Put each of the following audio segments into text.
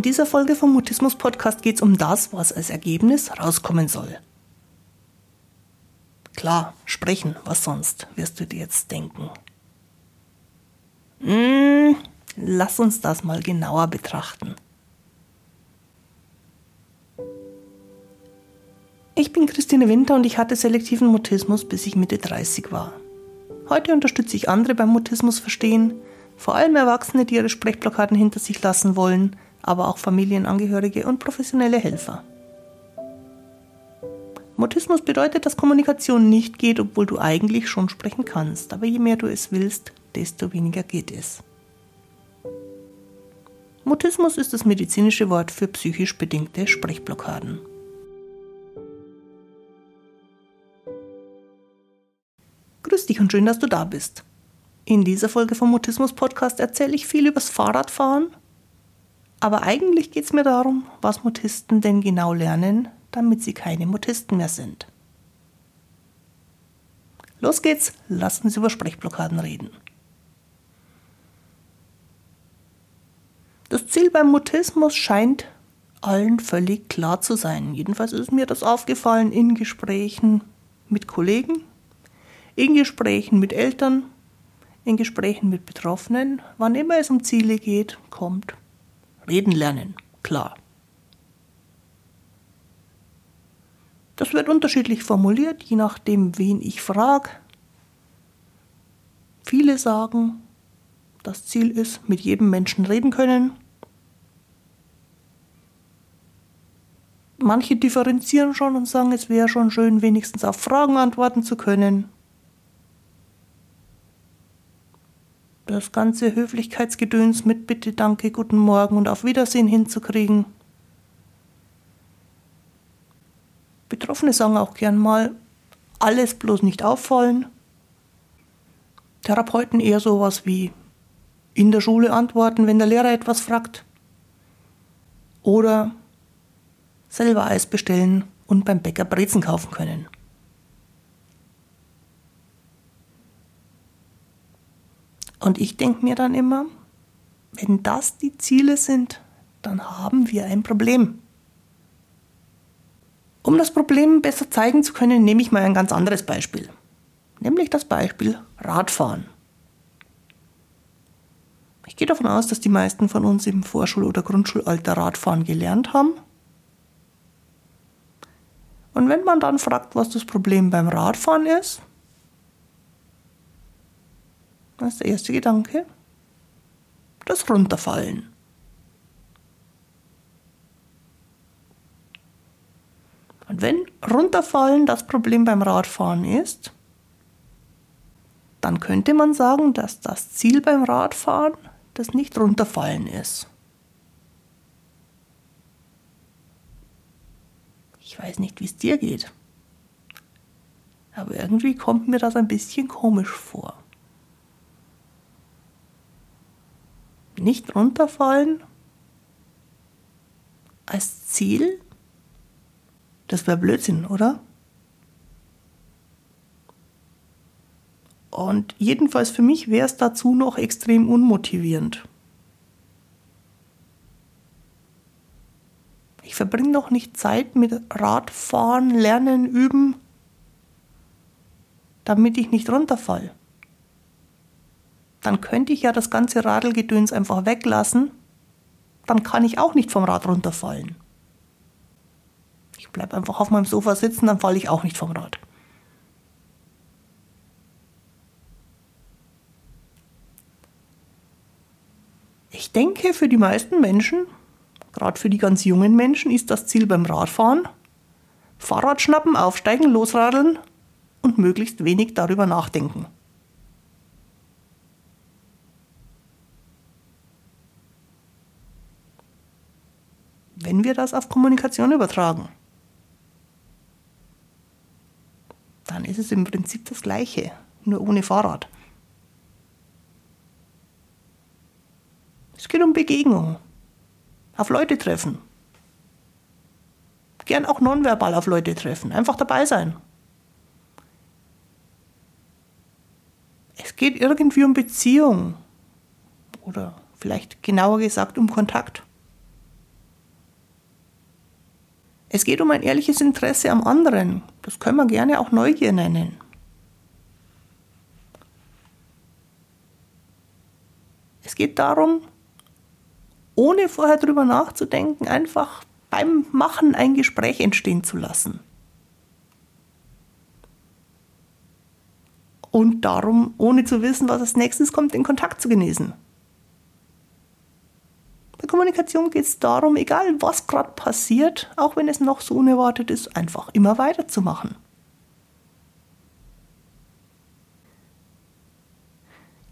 In dieser Folge vom Mutismus Podcast geht es um das, was als Ergebnis rauskommen soll. Klar, sprechen, was sonst, wirst du dir jetzt denken. Hm, lass uns das mal genauer betrachten. Ich bin Christine Winter und ich hatte selektiven Mutismus, bis ich Mitte 30 war. Heute unterstütze ich andere beim Mutismus verstehen, vor allem Erwachsene, die ihre Sprechblockaden hinter sich lassen wollen – aber auch Familienangehörige und professionelle Helfer. Mutismus bedeutet, dass Kommunikation nicht geht, obwohl du eigentlich schon sprechen kannst, aber je mehr du es willst, desto weniger geht es. Mutismus ist das medizinische Wort für psychisch bedingte Sprechblockaden. Grüß dich und schön, dass du da bist. In dieser Folge vom Mutismus Podcast erzähle ich viel übers Fahrradfahren, aber eigentlich geht es mir darum, was Mutisten denn genau lernen, damit sie keine Mutisten mehr sind. Los geht's, lass uns über Sprechblockaden reden. Das Ziel beim Mutismus scheint allen völlig klar zu sein. Jedenfalls ist mir das aufgefallen in Gesprächen mit Kollegen, in Gesprächen mit Eltern, in Gesprächen mit Betroffenen. Wann immer es um Ziele geht, kommt Reden lernen, klar. Das wird unterschiedlich formuliert, je nachdem, wen ich frage. Viele sagen, das Ziel ist, mit jedem Menschen reden können. Manche differenzieren schon und sagen, es wäre schon schön, wenigstens auf Fragen antworten zu können. Das ganze Höflichkeitsgedöns mit Bitte, Danke, Guten Morgen und auf Wiedersehen hinzukriegen. Betroffene sagen auch gern mal, alles bloß nicht auffallen. Therapeuten eher sowas wie in der Schule antworten, wenn der Lehrer etwas fragt. Oder selber Eis bestellen und beim Bäcker Brezen kaufen können. Und ich denke mir dann immer, wenn das die Ziele sind, dann haben wir ein Problem. Um das Problem besser zeigen zu können, nehme ich mal ein ganz anderes Beispiel. Nämlich das Beispiel Radfahren. Ich gehe davon aus, dass die meisten von uns im Vorschul- oder Grundschulalter Radfahren gelernt haben. Und wenn man dann fragt, was das Problem beim Radfahren ist, das ist der erste Gedanke. Das Runterfallen. Und wenn Runterfallen das Problem beim Radfahren ist, dann könnte man sagen, dass das Ziel beim Radfahren das nicht runterfallen ist. Ich weiß nicht, wie es dir geht. Aber irgendwie kommt mir das ein bisschen komisch vor. Nicht runterfallen als Ziel? Das wäre Blödsinn, oder? Und jedenfalls für mich wäre es dazu noch extrem unmotivierend. Ich verbringe noch nicht Zeit mit Radfahren, Lernen, Üben, damit ich nicht runterfall dann könnte ich ja das ganze Radelgedöns einfach weglassen. Dann kann ich auch nicht vom Rad runterfallen. Ich bleibe einfach auf meinem Sofa sitzen, dann falle ich auch nicht vom Rad. Ich denke, für die meisten Menschen, gerade für die ganz jungen Menschen, ist das Ziel beim Radfahren Fahrrad schnappen, aufsteigen, losradeln und möglichst wenig darüber nachdenken. Wenn wir das auf Kommunikation übertragen, dann ist es im Prinzip das Gleiche, nur ohne Fahrrad. Es geht um Begegnung, auf Leute treffen. Gern auch nonverbal auf Leute treffen, einfach dabei sein. Es geht irgendwie um Beziehung oder vielleicht genauer gesagt um Kontakt. Es geht um ein ehrliches Interesse am anderen. Das können wir gerne auch Neugier nennen. Es geht darum, ohne vorher drüber nachzudenken, einfach beim Machen ein Gespräch entstehen zu lassen. Und darum, ohne zu wissen, was als nächstes kommt, den Kontakt zu genießen. Kommunikation geht es darum, egal was gerade passiert, auch wenn es noch so unerwartet ist, einfach immer weiterzumachen.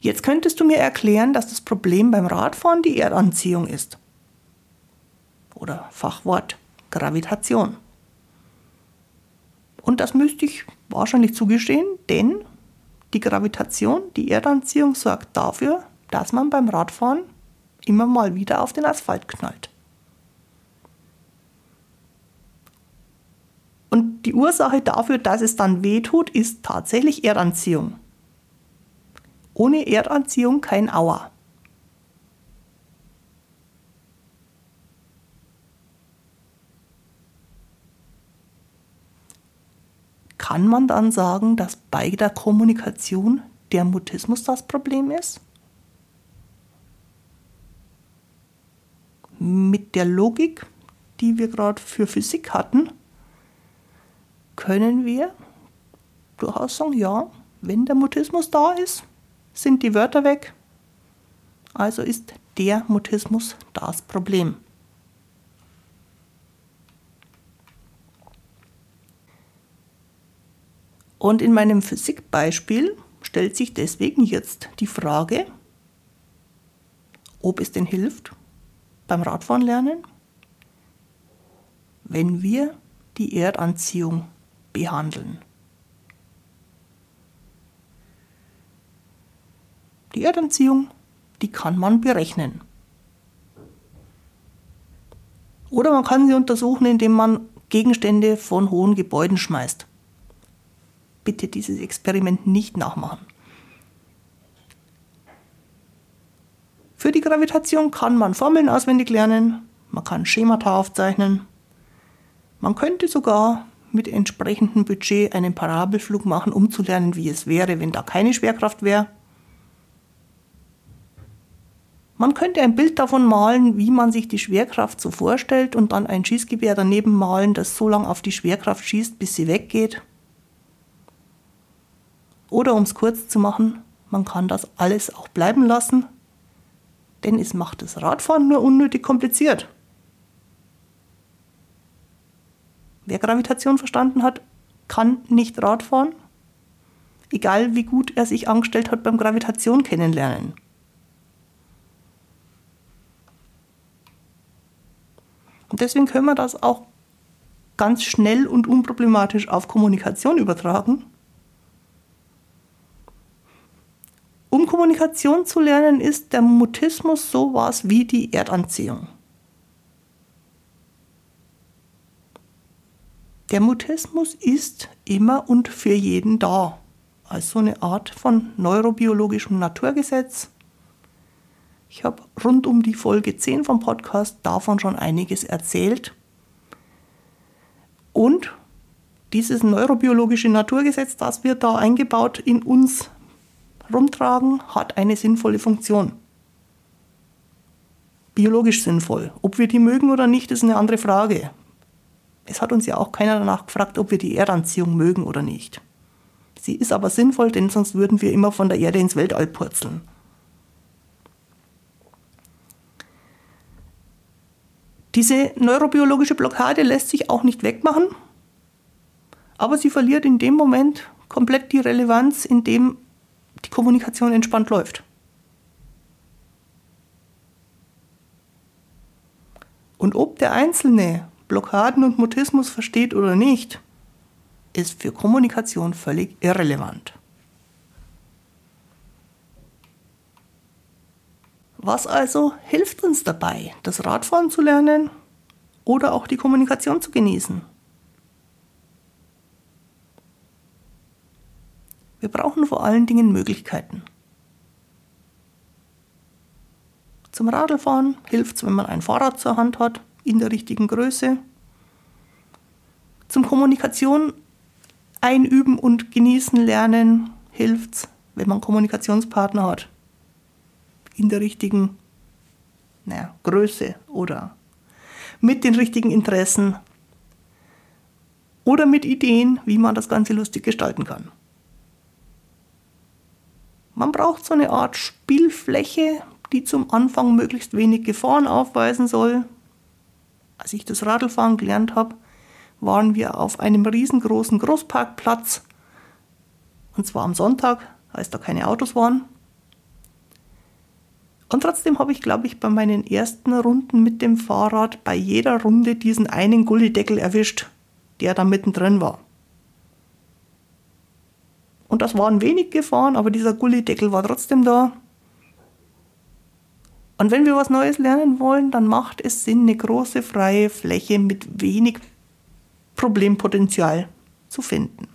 Jetzt könntest du mir erklären, dass das Problem beim Radfahren die Erdanziehung ist. Oder Fachwort Gravitation. Und das müsste ich wahrscheinlich zugestehen, denn die Gravitation, die Erdanziehung sorgt dafür, dass man beim Radfahren immer mal wieder auf den Asphalt knallt. Und die Ursache dafür, dass es dann wehtut, ist tatsächlich Erdanziehung. Ohne Erdanziehung kein Auer. Kann man dann sagen, dass bei der Kommunikation der Mutismus das Problem ist? Mit der Logik, die wir gerade für Physik hatten, können wir durchaus sagen, ja, wenn der Mutismus da ist, sind die Wörter weg. Also ist der Mutismus das Problem. Und in meinem Physikbeispiel stellt sich deswegen jetzt die Frage, ob es denn hilft beim Radfahren lernen, wenn wir die Erdanziehung behandeln. Die Erdanziehung, die kann man berechnen. Oder man kann sie untersuchen, indem man Gegenstände von hohen Gebäuden schmeißt. Bitte dieses Experiment nicht nachmachen. Für die Gravitation kann man Formeln auswendig lernen, man kann Schemata aufzeichnen, man könnte sogar mit entsprechendem Budget einen Parabelflug machen, um zu lernen, wie es wäre, wenn da keine Schwerkraft wäre. Man könnte ein Bild davon malen, wie man sich die Schwerkraft so vorstellt und dann ein Schießgewehr daneben malen, das so lange auf die Schwerkraft schießt, bis sie weggeht. Oder um es kurz zu machen, man kann das alles auch bleiben lassen, denn es macht das Radfahren nur unnötig kompliziert. Wer Gravitation verstanden hat, kann nicht Radfahren, egal wie gut er sich angestellt hat beim Gravitation kennenlernen. Und deswegen können wir das auch ganz schnell und unproblematisch auf Kommunikation übertragen. Um Kommunikation zu lernen, ist der Mutismus sowas wie die Erdanziehung. Der Mutismus ist immer und für jeden da, als so eine Art von neurobiologischem Naturgesetz, ich habe rund um die Folge 10 vom Podcast davon schon einiges erzählt. Und dieses neurobiologische Naturgesetz, das wir da eingebaut in uns rumtragen, hat eine sinnvolle Funktion. Biologisch sinnvoll. Ob wir die mögen oder nicht, ist eine andere Frage. Es hat uns ja auch keiner danach gefragt, ob wir die Erdanziehung mögen oder nicht. Sie ist aber sinnvoll, denn sonst würden wir immer von der Erde ins Weltall purzeln. Diese neurobiologische Blockade lässt sich auch nicht wegmachen, aber sie verliert in dem Moment komplett die Relevanz, in dem die Kommunikation entspannt läuft. Und ob der Einzelne Blockaden und Mutismus versteht oder nicht, ist für Kommunikation völlig irrelevant. Was also hilft uns dabei, das Radfahren zu lernen oder auch die Kommunikation zu genießen? Wir brauchen vor allen Dingen Möglichkeiten. Zum Radlfahren hilft es, wenn man ein Fahrrad zur Hand hat, in der richtigen Größe. zum Kommunikation einüben und genießen lernen hilft's, wenn man Kommunikationspartner hat. In der richtigen naja, Größe oder mit den richtigen Interessen oder mit Ideen, wie man das Ganze lustig gestalten kann. Man braucht so eine Art Spielfläche, die zum Anfang möglichst wenig Gefahren aufweisen soll. Als ich das Radlfahren gelernt habe, waren wir auf einem riesengroßen Großparkplatz. Und zwar am Sonntag, als da keine Autos waren. Und trotzdem habe ich, glaube ich, bei meinen ersten Runden mit dem Fahrrad bei jeder Runde diesen einen Gullideckel erwischt, der da mittendrin war. Und das waren wenig gefahren, aber dieser Gullideckel war trotzdem da. Und wenn wir was Neues lernen wollen, dann macht es Sinn, eine große freie Fläche mit wenig Problempotenzial zu finden.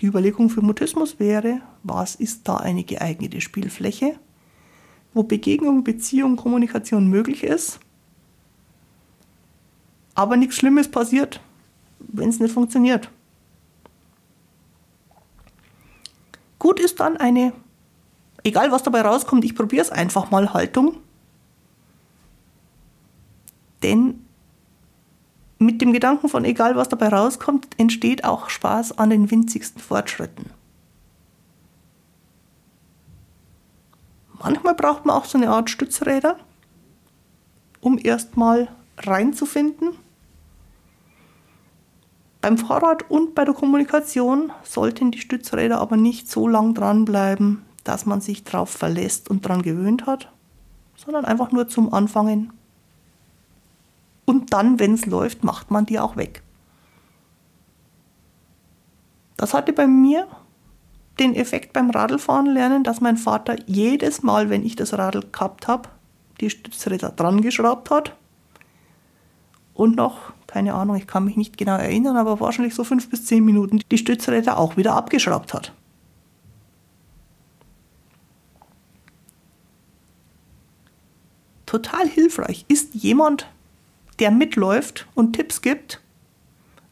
Die Überlegung für Mutismus wäre, was ist da eine geeignete Spielfläche? wo Begegnung, Beziehung, Kommunikation möglich ist, aber nichts Schlimmes passiert, wenn es nicht funktioniert. Gut ist dann eine, egal was dabei rauskommt, ich probiere es einfach mal Haltung. Denn mit dem Gedanken von egal was dabei rauskommt, entsteht auch Spaß an den winzigsten Fortschritten. Manchmal braucht man auch so eine Art Stützräder, um erstmal reinzufinden. Beim Fahrrad und bei der Kommunikation sollten die Stützräder aber nicht so lang dranbleiben, dass man sich darauf verlässt und daran gewöhnt hat, sondern einfach nur zum Anfangen. Und dann, wenn es läuft, macht man die auch weg. Das hatte bei mir den Effekt beim Radlfahren lernen, dass mein Vater jedes Mal, wenn ich das Radl gehabt habe, die Stützräder dran geschraubt hat. Und noch, keine Ahnung, ich kann mich nicht genau erinnern, aber wahrscheinlich so fünf bis zehn Minuten die Stützräder auch wieder abgeschraubt hat. Total hilfreich ist jemand, der mitläuft und Tipps gibt,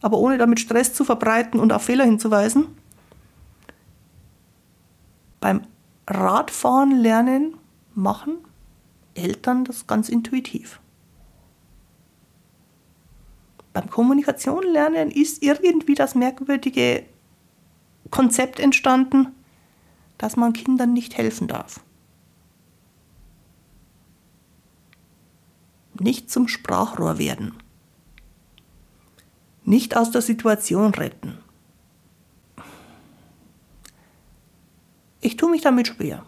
aber ohne damit Stress zu verbreiten und auf Fehler hinzuweisen beim Radfahren lernen machen Eltern das ganz intuitiv. Beim Kommunikation lernen ist irgendwie das merkwürdige Konzept entstanden, dass man Kindern nicht helfen darf. Nicht zum Sprachrohr werden. Nicht aus der Situation retten. Ich tue mich damit schwer.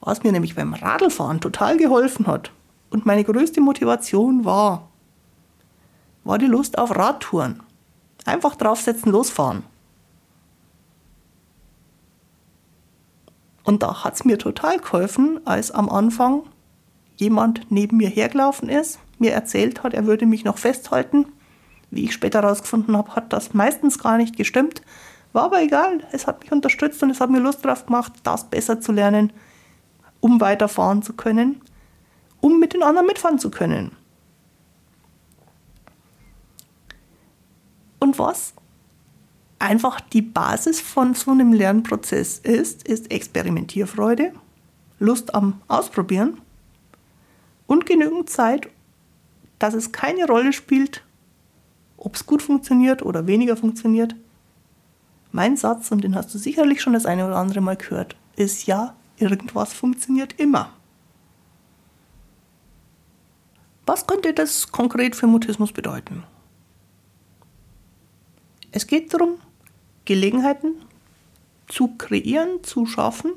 Was mir nämlich beim Radlfahren total geholfen hat und meine größte Motivation war, war die Lust auf Radtouren. Einfach draufsetzen, losfahren. Und da hat es mir total geholfen, als am Anfang jemand neben mir hergelaufen ist, mir erzählt hat, er würde mich noch festhalten. Wie ich später herausgefunden habe, hat das meistens gar nicht gestimmt, war aber egal, es hat mich unterstützt und es hat mir Lust darauf gemacht, das besser zu lernen, um weiterfahren zu können, um mit den anderen mitfahren zu können. Und was einfach die Basis von so einem Lernprozess ist, ist Experimentierfreude, Lust am Ausprobieren und genügend Zeit, dass es keine Rolle spielt, ob es gut funktioniert oder weniger funktioniert. Mein Satz, und den hast du sicherlich schon das eine oder andere Mal gehört, ist ja, irgendwas funktioniert immer. Was könnte das konkret für Mutismus bedeuten? Es geht darum, Gelegenheiten zu kreieren, zu schaffen,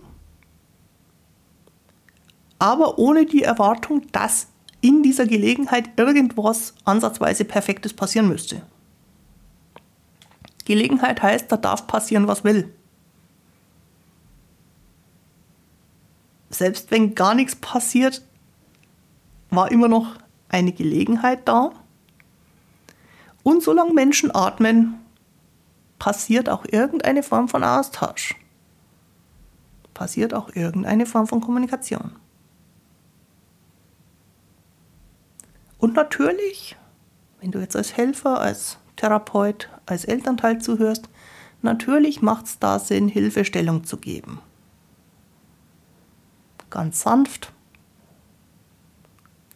aber ohne die Erwartung, dass in dieser Gelegenheit irgendwas ansatzweise Perfektes passieren müsste. Gelegenheit heißt, da darf passieren, was will. Selbst wenn gar nichts passiert, war immer noch eine Gelegenheit da. Und solange Menschen atmen, passiert auch irgendeine Form von Austausch. Passiert auch irgendeine Form von Kommunikation. Und natürlich wenn du jetzt als Helfer, als Therapeut, als Elternteil zuhörst, natürlich macht es da Sinn, Hilfestellung zu geben. Ganz sanft,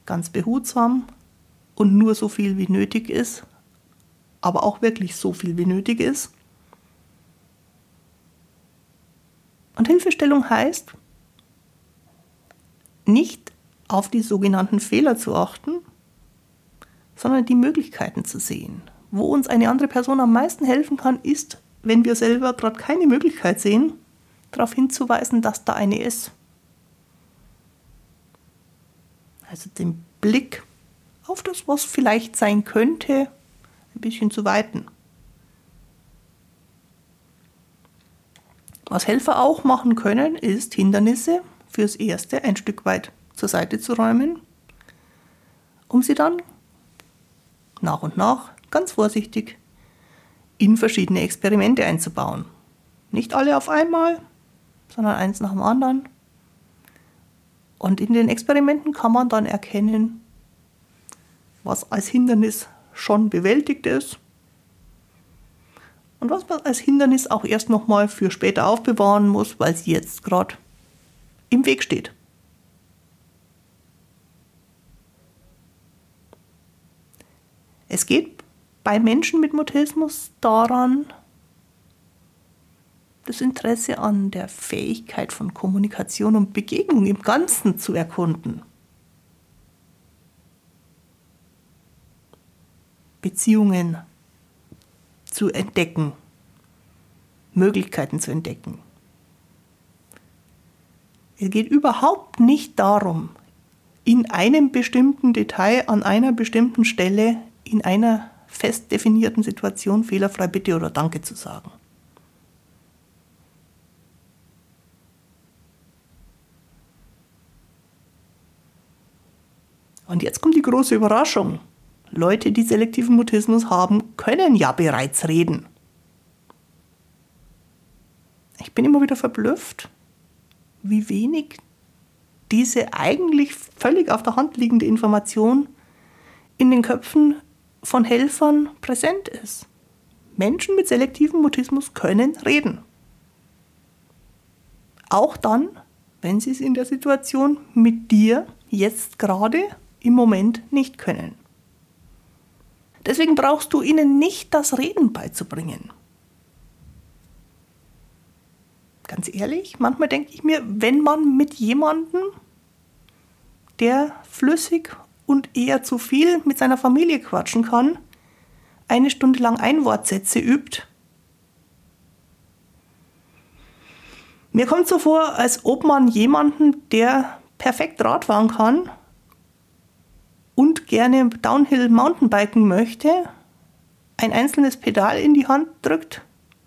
ganz behutsam und nur so viel wie nötig ist, aber auch wirklich so viel wie nötig ist. Und Hilfestellung heißt, nicht auf die sogenannten Fehler zu achten, sondern die Möglichkeiten zu sehen. Wo uns eine andere Person am meisten helfen kann, ist, wenn wir selber gerade keine Möglichkeit sehen, darauf hinzuweisen, dass da eine ist. Also den Blick auf das, was vielleicht sein könnte, ein bisschen zu weiten. Was Helfer auch machen können, ist Hindernisse fürs Erste ein Stück weit zur Seite zu räumen, um sie dann nach und nach ganz vorsichtig in verschiedene Experimente einzubauen. Nicht alle auf einmal, sondern eins nach dem anderen. Und in den Experimenten kann man dann erkennen, was als Hindernis schon bewältigt ist und was man als Hindernis auch erst nochmal für später aufbewahren muss, weil es jetzt gerade im Weg steht. Es geht bei Menschen mit Mutismus daran, das Interesse an der Fähigkeit von Kommunikation und Begegnung im Ganzen zu erkunden. Beziehungen zu entdecken, Möglichkeiten zu entdecken. Es geht überhaupt nicht darum, in einem bestimmten Detail an einer bestimmten Stelle in einer fest definierten Situation fehlerfrei Bitte oder Danke zu sagen. Und jetzt kommt die große Überraschung. Leute, die selektiven Mutismus haben, können ja bereits reden. Ich bin immer wieder verblüfft, wie wenig diese eigentlich völlig auf der Hand liegende Information in den Köpfen von Helfern präsent ist. Menschen mit selektivem Mutismus können reden. Auch dann, wenn sie es in der Situation mit dir jetzt gerade im Moment nicht können. Deswegen brauchst du ihnen nicht das Reden beizubringen. Ganz ehrlich, manchmal denke ich mir, wenn man mit jemandem, der flüssig und eher zu viel mit seiner Familie quatschen kann, eine Stunde lang Einwortsätze übt. Mir kommt so vor, als ob man jemanden, der perfekt Radfahren kann und gerne Downhill Mountainbiken möchte, ein einzelnes Pedal in die Hand drückt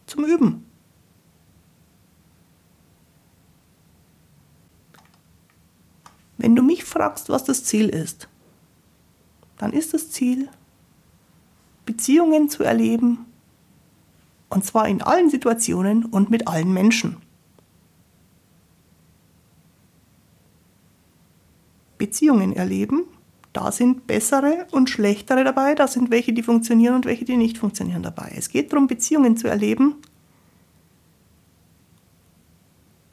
zum Üben. Wenn du mich fragst, was das Ziel ist, dann ist das Ziel, Beziehungen zu erleben, und zwar in allen Situationen und mit allen Menschen. Beziehungen erleben, da sind bessere und schlechtere dabei, da sind welche, die funktionieren und welche, die nicht funktionieren dabei. Es geht darum, Beziehungen zu erleben,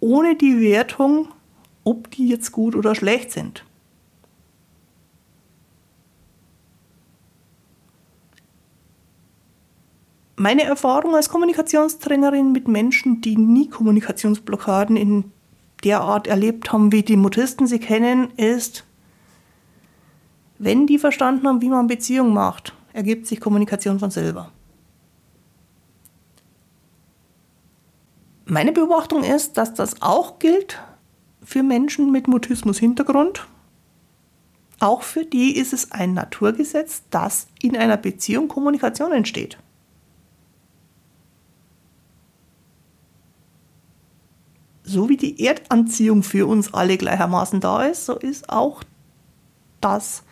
ohne die Wertung, ob die jetzt gut oder schlecht sind. Meine Erfahrung als Kommunikationstrainerin mit Menschen, die nie Kommunikationsblockaden in der Art erlebt haben, wie die Mutisten sie kennen, ist, wenn die verstanden haben, wie man Beziehung macht, ergibt sich Kommunikation von selber. Meine Beobachtung ist, dass das auch gilt für Menschen mit Mutismus-Hintergrund. Auch für die ist es ein Naturgesetz, dass in einer Beziehung Kommunikation entsteht. so wie die Erdanziehung für uns alle gleichermaßen da ist, so ist auch das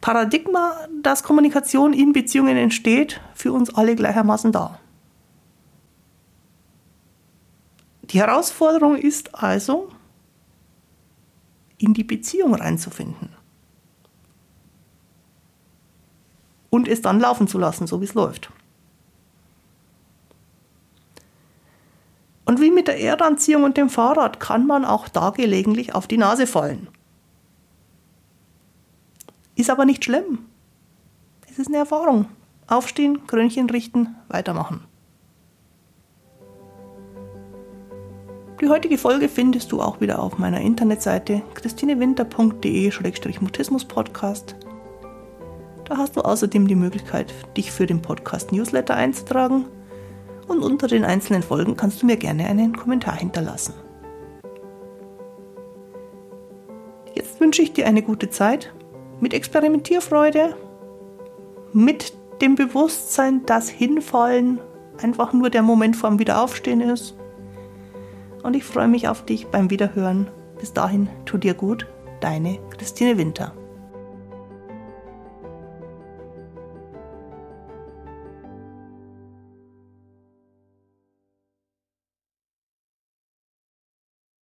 Paradigma, dass Kommunikation in Beziehungen entsteht, für uns alle gleichermaßen da. Die Herausforderung ist also, in die Beziehung reinzufinden. und es dann laufen zu lassen, so wie es läuft. Und wie mit der Erdanziehung und dem Fahrrad kann man auch da gelegentlich auf die Nase fallen. Ist aber nicht schlimm. Es ist eine Erfahrung. Aufstehen, Krönchen richten, weitermachen. Die heutige Folge findest du auch wieder auf meiner Internetseite christinewinter.de-mutismus-podcast. Da hast du außerdem die Möglichkeit, dich für den Podcast Newsletter einzutragen und unter den einzelnen Folgen kannst du mir gerne einen Kommentar hinterlassen. Jetzt wünsche ich dir eine gute Zeit mit Experimentierfreude, mit dem Bewusstsein, dass Hinfallen einfach nur der Moment vorm Wiederaufstehen ist. Und ich freue mich auf dich beim Wiederhören. Bis dahin, tu dir gut, deine Christine Winter.